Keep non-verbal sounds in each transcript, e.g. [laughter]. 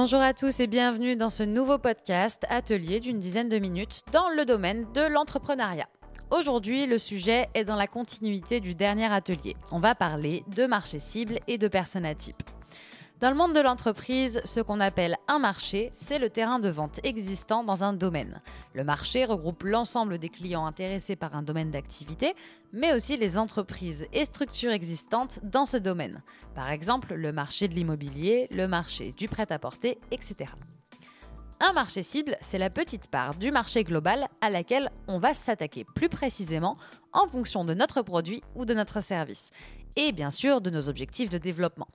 Bonjour à tous et bienvenue dans ce nouveau podcast atelier d'une dizaine de minutes dans le domaine de l'entrepreneuriat. Aujourd'hui, le sujet est dans la continuité du dernier atelier. On va parler de marché cible et de persona type. Dans le monde de l'entreprise, ce qu'on appelle un marché, c'est le terrain de vente existant dans un domaine. Le marché regroupe l'ensemble des clients intéressés par un domaine d'activité, mais aussi les entreprises et structures existantes dans ce domaine. Par exemple, le marché de l'immobilier, le marché du prêt-à-porter, etc. Un marché cible, c'est la petite part du marché global à laquelle on va s'attaquer plus précisément en fonction de notre produit ou de notre service, et bien sûr de nos objectifs de développement.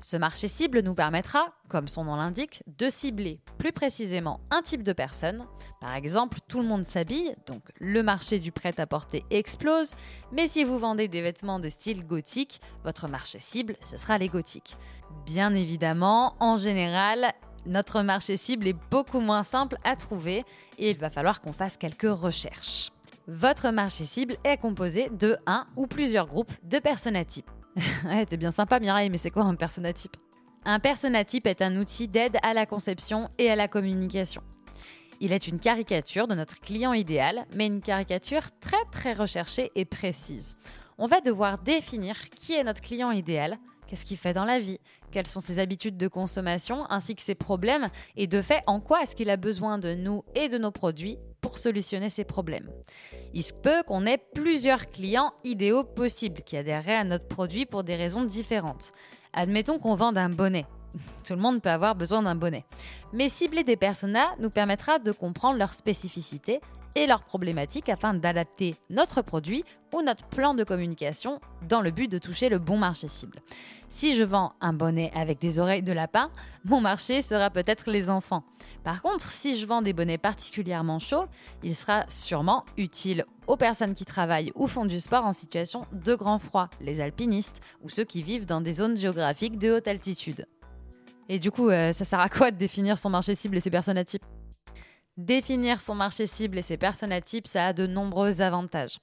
Ce marché cible nous permettra, comme son nom l'indique, de cibler plus précisément un type de personne. Par exemple, tout le monde s'habille, donc le marché du prêt-à-porter explose, mais si vous vendez des vêtements de style gothique, votre marché cible, ce sera les gothiques. Bien évidemment, en général, notre marché cible est beaucoup moins simple à trouver et il va falloir qu'on fasse quelques recherches. Votre marché cible est composé de un ou plusieurs groupes de types. [laughs] ouais, t'es bien sympa, Mireille, mais c'est quoi un personnatype Un personnatype est un outil d'aide à la conception et à la communication. Il est une caricature de notre client idéal, mais une caricature très très recherchée et précise. On va devoir définir qui est notre client idéal, qu'est-ce qu'il fait dans la vie, quelles sont ses habitudes de consommation, ainsi que ses problèmes, et de fait en quoi est-ce qu'il a besoin de nous et de nos produits pour solutionner ses problèmes? Il se peut qu'on ait plusieurs clients idéaux possibles qui adhéreraient à notre produit pour des raisons différentes. Admettons qu'on vende un bonnet. [laughs] Tout le monde peut avoir besoin d'un bonnet. Mais cibler des personas nous permettra de comprendre leurs spécificités et leurs problématiques afin d'adapter notre produit ou notre plan de communication dans le but de toucher le bon marché cible. Si je vends un bonnet avec des oreilles de lapin, mon marché sera peut-être les enfants. Par contre, si je vends des bonnets particulièrement chauds, il sera sûrement utile aux personnes qui travaillent ou font du sport en situation de grand froid, les alpinistes ou ceux qui vivent dans des zones géographiques de haute altitude. Et du coup, euh, ça sert à quoi de définir son marché cible et ses personnes types Définir son marché cible et ses personas types, ça a de nombreux avantages.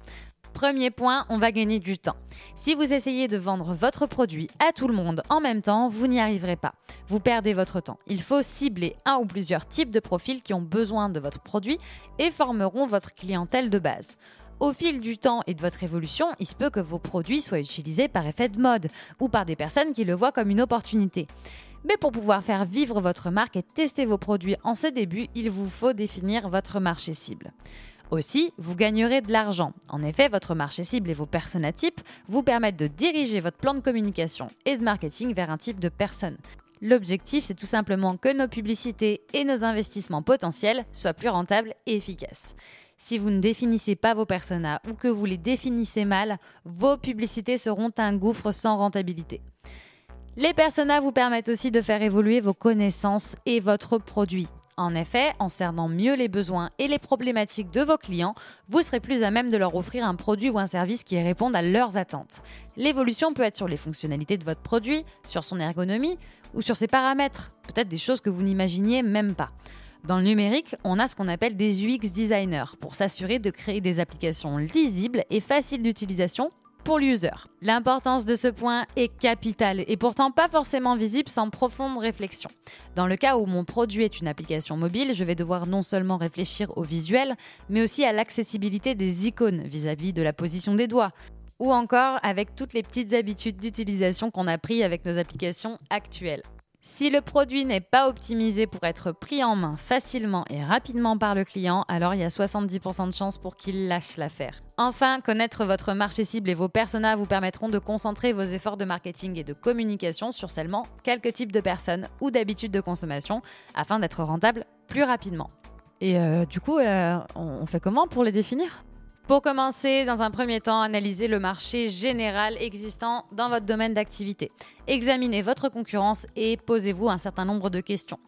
Premier point, on va gagner du temps. Si vous essayez de vendre votre produit à tout le monde en même temps, vous n'y arriverez pas. Vous perdez votre temps. Il faut cibler un ou plusieurs types de profils qui ont besoin de votre produit et formeront votre clientèle de base. Au fil du temps et de votre évolution, il se peut que vos produits soient utilisés par effet de mode ou par des personnes qui le voient comme une opportunité. Mais pour pouvoir faire vivre votre marque et tester vos produits en ses débuts, il vous faut définir votre marché cible. Aussi, vous gagnerez de l'argent. En effet, votre marché cible et vos types vous permettent de diriger votre plan de communication et de marketing vers un type de personne. L'objectif, c'est tout simplement que nos publicités et nos investissements potentiels soient plus rentables et efficaces. Si vous ne définissez pas vos personas ou que vous les définissez mal, vos publicités seront un gouffre sans rentabilité. Les personas vous permettent aussi de faire évoluer vos connaissances et votre produit. En effet, en cernant mieux les besoins et les problématiques de vos clients, vous serez plus à même de leur offrir un produit ou un service qui réponde à leurs attentes. L'évolution peut être sur les fonctionnalités de votre produit, sur son ergonomie ou sur ses paramètres, peut-être des choses que vous n'imaginiez même pas. Dans le numérique, on a ce qu'on appelle des UX designers pour s'assurer de créer des applications lisibles et faciles d'utilisation pour l'user. L'importance de ce point est capitale et pourtant pas forcément visible sans profonde réflexion. Dans le cas où mon produit est une application mobile, je vais devoir non seulement réfléchir au visuel, mais aussi à l'accessibilité des icônes vis-à-vis de la position des doigts, ou encore avec toutes les petites habitudes d'utilisation qu'on a pris avec nos applications actuelles. Si le produit n'est pas optimisé pour être pris en main facilement et rapidement par le client, alors il y a 70% de chances pour qu'il lâche l'affaire. Enfin, connaître votre marché cible et vos personas vous permettront de concentrer vos efforts de marketing et de communication sur seulement quelques types de personnes ou d'habitudes de consommation afin d'être rentable plus rapidement. Et euh, du coup, euh, on fait comment pour les définir? Pour commencer, dans un premier temps, analysez le marché général existant dans votre domaine d'activité. Examinez votre concurrence et posez-vous un certain nombre de questions.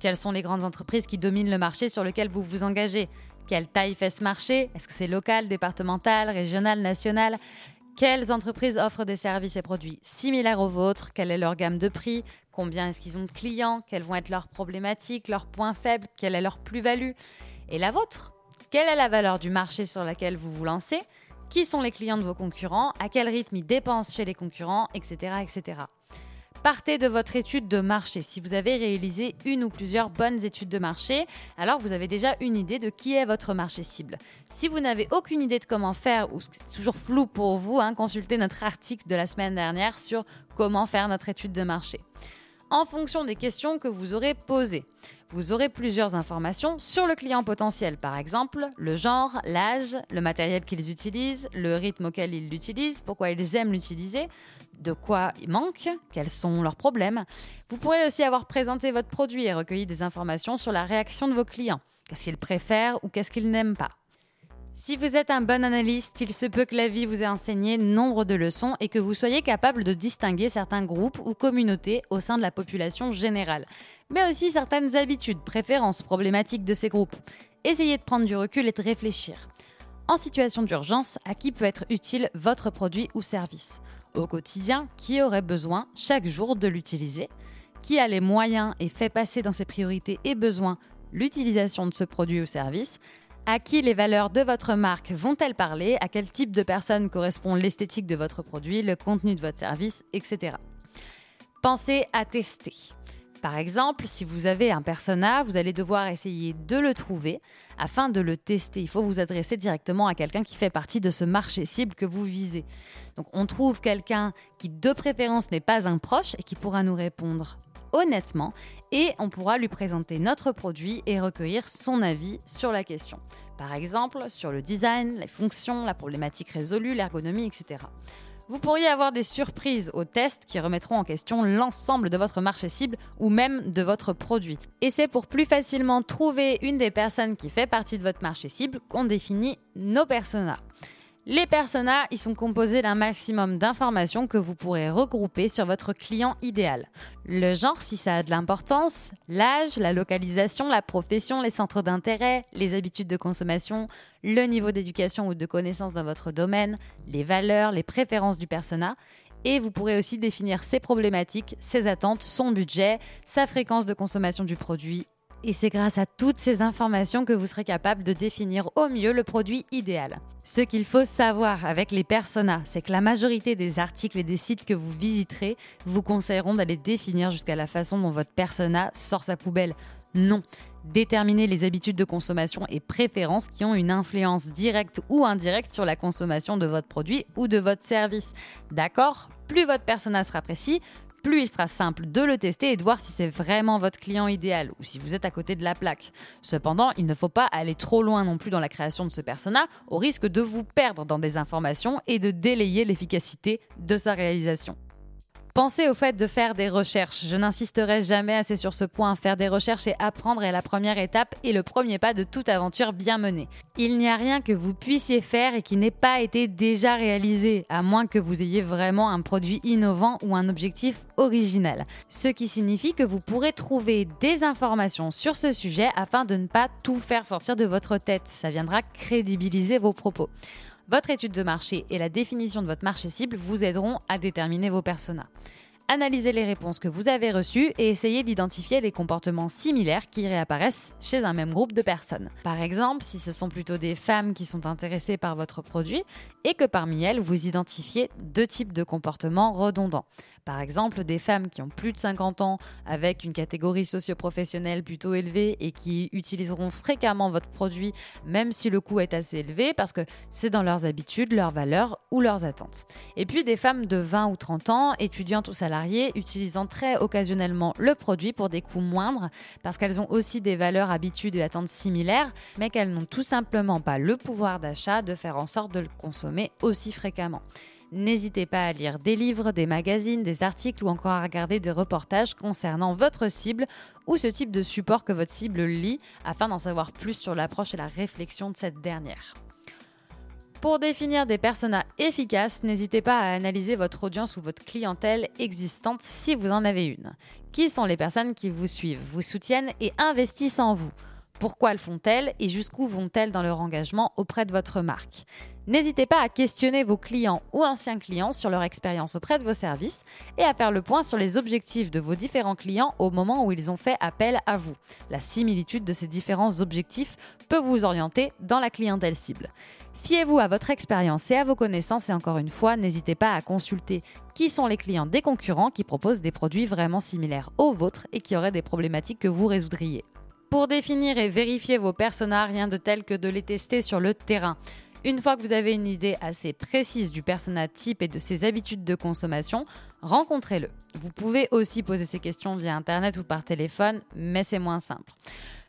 Quelles sont les grandes entreprises qui dominent le marché sur lequel vous vous engagez? Quelle taille fait ce marché? Est-ce que c'est local, départemental, régional, national? Quelles entreprises offrent des services et produits similaires aux vôtres? Quelle est leur gamme de prix? Combien est-ce qu'ils ont de clients? Quelles vont être leurs problématiques, leurs points faibles? Quelle est leur plus-value? Et la vôtre? Quelle est la valeur du marché sur laquelle vous vous lancez Qui sont les clients de vos concurrents À quel rythme ils dépensent chez les concurrents Etc. etc. Partez de votre étude de marché. Si vous avez réalisé une ou plusieurs bonnes études de marché, alors vous avez déjà une idée de qui est votre marché cible. Si vous n'avez aucune idée de comment faire ou c'est toujours flou pour vous, hein, consultez notre article de la semaine dernière sur comment faire notre étude de marché. En fonction des questions que vous aurez posées, vous aurez plusieurs informations sur le client potentiel, par exemple le genre, l'âge, le matériel qu'ils utilisent, le rythme auquel ils l'utilisent, pourquoi ils aiment l'utiliser, de quoi il manque, quels sont leurs problèmes. Vous pourrez aussi avoir présenté votre produit et recueilli des informations sur la réaction de vos clients. Qu'est-ce qu'ils préfèrent ou qu'est-ce qu'ils n'aiment pas. Si vous êtes un bon analyste, il se peut que la vie vous ait enseigné nombre de leçons et que vous soyez capable de distinguer certains groupes ou communautés au sein de la population générale, mais aussi certaines habitudes, préférences, problématiques de ces groupes. Essayez de prendre du recul et de réfléchir. En situation d'urgence, à qui peut être utile votre produit ou service? Au quotidien, qui aurait besoin chaque jour de l'utiliser? Qui a les moyens et fait passer dans ses priorités et besoins l'utilisation de ce produit ou service? À qui les valeurs de votre marque vont-elles parler? À quel type de personne correspond l'esthétique de votre produit, le contenu de votre service, etc. Pensez à tester. Par exemple, si vous avez un persona, vous allez devoir essayer de le trouver afin de le tester. Il faut vous adresser directement à quelqu'un qui fait partie de ce marché cible que vous visez. Donc on trouve quelqu'un qui de préférence n'est pas un proche et qui pourra nous répondre honnêtement et on pourra lui présenter notre produit et recueillir son avis sur la question. Par exemple, sur le design, les fonctions, la problématique résolue, l'ergonomie, etc. Vous pourriez avoir des surprises aux tests qui remettront en question l'ensemble de votre marché cible ou même de votre produit. Et c'est pour plus facilement trouver une des personnes qui fait partie de votre marché cible qu'on définit nos personas. Les personas, ils sont composés d'un maximum d'informations que vous pourrez regrouper sur votre client idéal. Le genre, si ça a de l'importance, l'âge, la localisation, la profession, les centres d'intérêt, les habitudes de consommation, le niveau d'éducation ou de connaissance dans votre domaine, les valeurs, les préférences du persona. Et vous pourrez aussi définir ses problématiques, ses attentes, son budget, sa fréquence de consommation du produit et c'est grâce à toutes ces informations que vous serez capable de définir au mieux le produit idéal. Ce qu'il faut savoir avec les personas, c'est que la majorité des articles et des sites que vous visiterez vous conseilleront d'aller définir jusqu'à la façon dont votre persona sort sa poubelle. Non, déterminer les habitudes de consommation et préférences qui ont une influence directe ou indirecte sur la consommation de votre produit ou de votre service. D'accord? Plus votre persona sera précis, plus il sera simple de le tester et de voir si c'est vraiment votre client idéal ou si vous êtes à côté de la plaque. Cependant, il ne faut pas aller trop loin non plus dans la création de ce persona au risque de vous perdre dans des informations et de délayer l'efficacité de sa réalisation. Pensez au fait de faire des recherches. Je n'insisterai jamais assez sur ce point. Faire des recherches et apprendre est la première étape et le premier pas de toute aventure bien menée. Il n'y a rien que vous puissiez faire et qui n'ait pas été déjà réalisé, à moins que vous ayez vraiment un produit innovant ou un objectif original. Ce qui signifie que vous pourrez trouver des informations sur ce sujet afin de ne pas tout faire sortir de votre tête. Ça viendra crédibiliser vos propos. Votre étude de marché et la définition de votre marché cible vous aideront à déterminer vos personas. Analysez les réponses que vous avez reçues et essayez d'identifier les comportements similaires qui réapparaissent chez un même groupe de personnes. Par exemple, si ce sont plutôt des femmes qui sont intéressées par votre produit et que parmi elles, vous identifiez deux types de comportements redondants. Par exemple, des femmes qui ont plus de 50 ans avec une catégorie socio-professionnelle plutôt élevée et qui utiliseront fréquemment votre produit même si le coût est assez élevé parce que c'est dans leurs habitudes, leurs valeurs ou leurs attentes. Et puis des femmes de 20 ou 30 ans, étudiantes ou salariées, utilisant très occasionnellement le produit pour des coûts moindres parce qu'elles ont aussi des valeurs, habitudes et attentes similaires mais qu'elles n'ont tout simplement pas le pouvoir d'achat de faire en sorte de le consommer aussi fréquemment. N'hésitez pas à lire des livres, des magazines, des articles ou encore à regarder des reportages concernant votre cible ou ce type de support que votre cible lit afin d'en savoir plus sur l'approche et la réflexion de cette dernière. Pour définir des personas efficaces, n'hésitez pas à analyser votre audience ou votre clientèle existante si vous en avez une. Qui sont les personnes qui vous suivent, vous soutiennent et investissent en vous? Pourquoi le font-elles et jusqu'où vont-elles dans leur engagement auprès de votre marque? N'hésitez pas à questionner vos clients ou anciens clients sur leur expérience auprès de vos services et à faire le point sur les objectifs de vos différents clients au moment où ils ont fait appel à vous. La similitude de ces différents objectifs peut vous orienter dans la clientèle cible. Fiez-vous à votre expérience et à vos connaissances et encore une fois, n'hésitez pas à consulter qui sont les clients des concurrents qui proposent des produits vraiment similaires aux vôtres et qui auraient des problématiques que vous résoudriez. Pour définir et vérifier vos personas, rien de tel que de les tester sur le terrain. Une fois que vous avez une idée assez précise du persona type et de ses habitudes de consommation, rencontrez-le. Vous pouvez aussi poser ces questions via Internet ou par téléphone, mais c'est moins simple.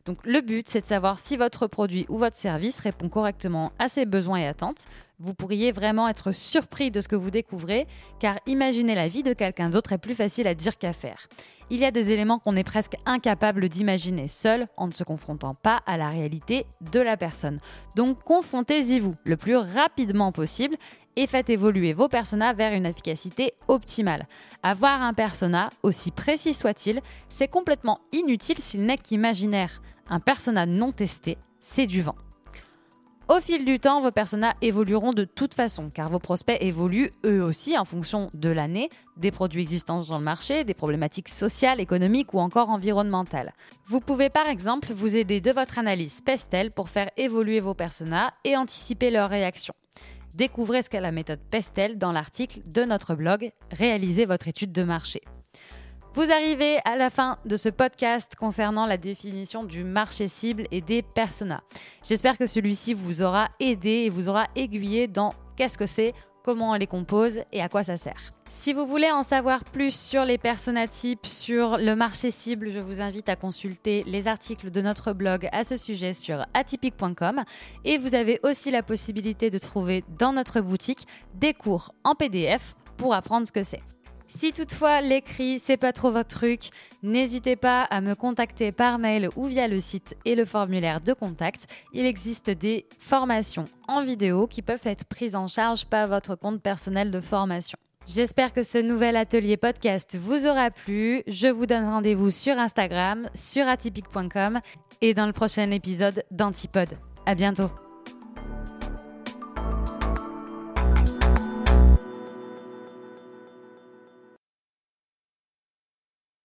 Donc le but, c'est de savoir si votre produit ou votre service répond correctement à ses besoins et attentes. Vous pourriez vraiment être surpris de ce que vous découvrez, car imaginer la vie de quelqu'un d'autre est plus facile à dire qu'à faire. Il y a des éléments qu'on est presque incapable d'imaginer seul en ne se confrontant pas à la réalité de la personne. Donc confrontez-y vous le plus rapidement possible et faites évoluer vos personas vers une efficacité optimale. Avoir un persona, aussi précis soit-il, c'est complètement inutile s'il n'est qu'imaginaire. Un persona non testé, c'est du vent. Au fil du temps, vos personas évolueront de toute façon, car vos prospects évoluent eux aussi en fonction de l'année, des produits existants dans le marché, des problématiques sociales, économiques ou encore environnementales. Vous pouvez par exemple vous aider de votre analyse Pestel pour faire évoluer vos personas et anticiper leurs réactions. Découvrez ce qu'est la méthode Pestel dans l'article de notre blog Réalisez votre étude de marché. Vous arrivez à la fin de ce podcast concernant la définition du marché cible et des personas. J'espère que celui-ci vous aura aidé et vous aura aiguillé dans qu'est-ce que c'est, comment on les compose et à quoi ça sert. Si vous voulez en savoir plus sur les types, sur le marché cible, je vous invite à consulter les articles de notre blog à ce sujet sur atypique.com et vous avez aussi la possibilité de trouver dans notre boutique des cours en PDF pour apprendre ce que c'est. Si toutefois l'écrit c'est pas trop votre truc, n'hésitez pas à me contacter par mail ou via le site et le formulaire de contact. Il existe des formations en vidéo qui peuvent être prises en charge par votre compte personnel de formation. J'espère que ce nouvel atelier podcast vous aura plu. Je vous donne rendez-vous sur Instagram, sur atypique.com et dans le prochain épisode d'Antipode. À bientôt.